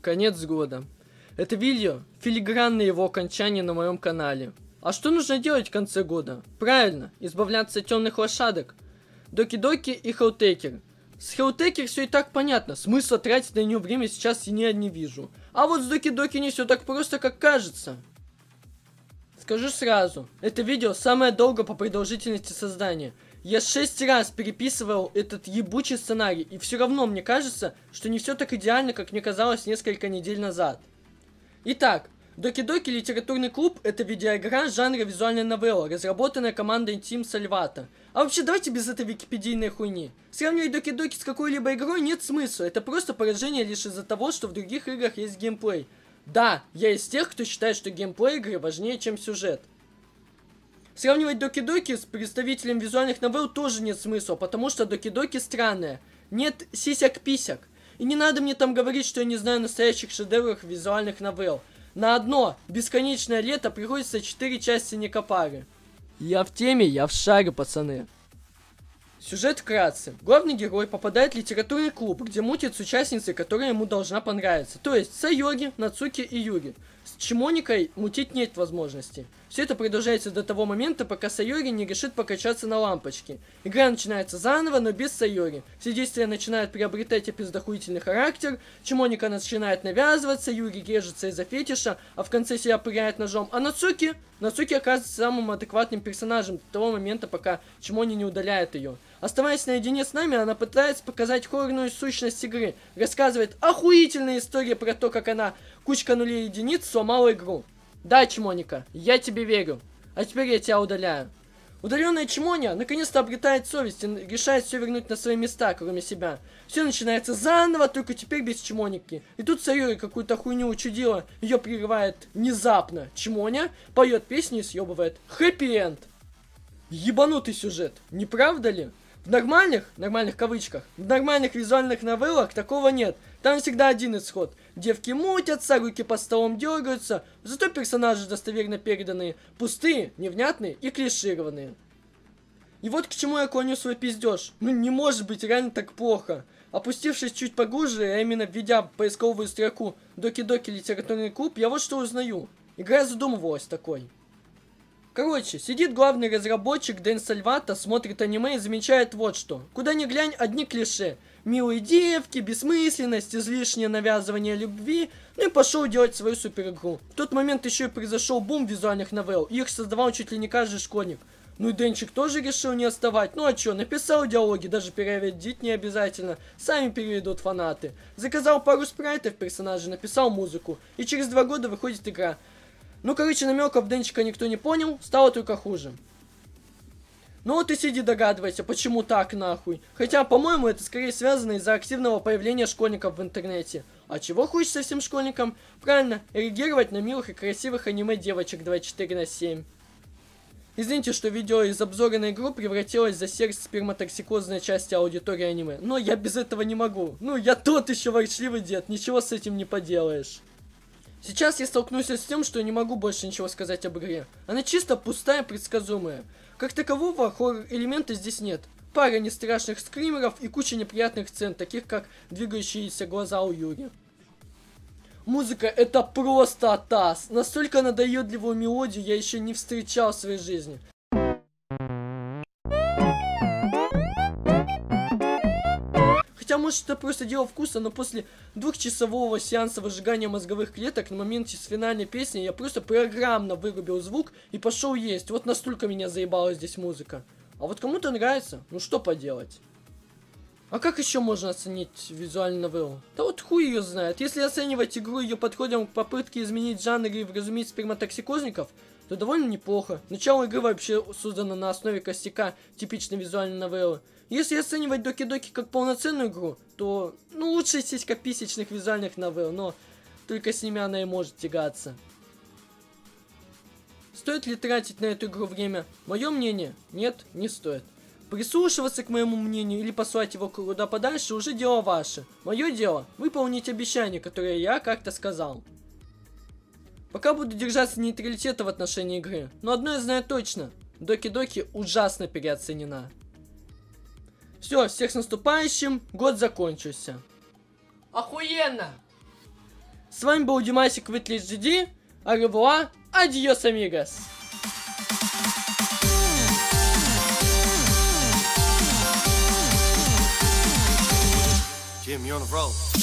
Конец года. Это видео – филигранное его окончание на моем канале. А что нужно делать в конце года? Правильно, избавляться от темных лошадок. Доки-доки и Хелтекер. С Хелтекер все и так понятно, смысла тратить на нее время сейчас я не вижу. А вот с Доки-доки не все так просто, как кажется. Скажу сразу, это видео самое долгое по продолжительности создания. Я шесть раз переписывал этот ебучий сценарий, и все равно мне кажется, что не все так идеально, как мне казалось несколько недель назад. Итак, Доки-Доки литературный клуб – это видеоигра жанра визуальная новелла, разработанная командой Team Salvata. А вообще, давайте без этой википедийной хуйни. Сравнивать Доки-Доки с какой-либо игрой нет смысла, это просто поражение лишь из-за того, что в других играх есть геймплей. Да, я из тех, кто считает, что геймплей игры важнее, чем сюжет. Сравнивать Доки-Доки с представителем визуальных новелл тоже нет смысла, потому что Доки-Доки странная. Нет сисяк-писяк. И не надо мне там говорить, что я не знаю настоящих шедевров визуальных новелл. На одно бесконечное лето приходится 4 части Никопары. Я в теме, я в шаре, пацаны. Сюжет вкратце. Главный герой попадает в литературный клуб, где мутит с участницей, которая ему должна понравиться. То есть Сайоги, Нацуки и Юги. С Чимоникой мутить нет возможности. Все это продолжается до того момента, пока Сайори не решит покачаться на лампочке. Игра начинается заново, но без Сайори. Все действия начинают приобретать эпиздохуительный характер, Чимоника начинает навязываться, Юри режется из-за фетиша, а в конце себя пыряет ножом. А Нацуки? Нацуки оказывается самым адекватным персонажем до того момента, пока Чимони не удаляет ее. Оставаясь наедине с нами, она пытается показать хоррорную сущность игры, рассказывает охуительные истории про то, как она кучка нулей единиц сломала игру. Да, Чмоника, я тебе верю. А теперь я тебя удаляю. Удаленная Чмоня наконец-то обретает совесть и решает все вернуть на свои места, кроме себя. Все начинается заново, только теперь без Чмоники. И тут Сайори какую-то хуйню учудила, ее прерывает внезапно. Чмоня поет песню и съебывает. Хэппи-энд. Ебанутый сюжет, не правда ли? В нормальных, нормальных кавычках, в нормальных визуальных новеллах такого нет. Там всегда один исход. Девки мутятся, руки по столом дергаются, зато персонажи достоверно переданные, пустые, невнятные и клишированные. И вот к чему я клоню свой пиздеж. Ну не может быть реально так плохо. Опустившись чуть поглубже, а именно введя поисковую строку Доки-Доки литературный клуб, я вот что узнаю. Игра задумывалась такой. Короче, сидит главный разработчик Дэн Сальвата, смотрит аниме и замечает вот что. Куда ни глянь, одни клише. Милые девки, бессмысленность, излишнее навязывание любви. Ну и пошел делать свою суперигру. В тот момент еще и произошел бум визуальных новелл. Их создавал чуть ли не каждый школьник. Ну и Денчик тоже решил не отставать. Ну а чё, написал диалоги, даже переводить не обязательно. Сами переведут фанаты. Заказал пару спрайтов персонажей, написал музыку. И через два года выходит игра. Ну, короче, намеков Денчика никто не понял, стало только хуже. Ну вот и сиди догадывайся, почему так нахуй. Хотя, по-моему, это скорее связано из-за активного появления школьников в интернете. А чего хочется всем школьникам? Правильно, реагировать на милых и красивых аниме девочек 24 на 7. Извините, что видео из обзора на игру превратилось за сердце сперматоксикозной части аудитории аниме. Но я без этого не могу. Ну, я тот еще ворчливый дед, ничего с этим не поделаешь. Сейчас я столкнусь с тем, что не могу больше ничего сказать об игре. Она чисто пустая, предсказуемая. Как такового хоррор-элемента здесь нет. Пара нестрашных скримеров и куча неприятных сцен, таких как двигающиеся глаза у Юри. Музыка это просто атас. Настолько надоедливую мелодию я еще не встречал в своей жизни. Может это просто дело вкуса, но после двухчасового сеанса выжигания мозговых клеток на моменте с финальной песни я просто программно вырубил звук и пошел есть. Вот настолько меня заебала здесь музыка. А вот кому-то нравится, ну что поделать. А как еще можно оценить визуальную новеллу? Да вот хуй ее знает. Если оценивать игру ее подходом к попытке изменить жанр и вразумить сперматоксикозников, то довольно неплохо. Начало игры вообще создано на основе костяка типичной визуальной новеллы. Если оценивать Доки-Доки как полноценную игру, то, ну, лучше сиськописечных визуальных новелл, но только с ними она и может тягаться. Стоит ли тратить на эту игру время? Мое мнение, нет, не стоит. Прислушиваться к моему мнению или послать его куда подальше уже дело ваше. Мое дело выполнить обещание, которое я как-то сказал. Пока буду держаться нейтралитета в отношении игры, но одно я знаю точно. Доки-Доки ужасно переоценена. Все, всех с наступающим, год закончился. Охуенно! С вами был Димасик Витлис GD. Аревуа, адиос, амигос. Jim, you're on a roll.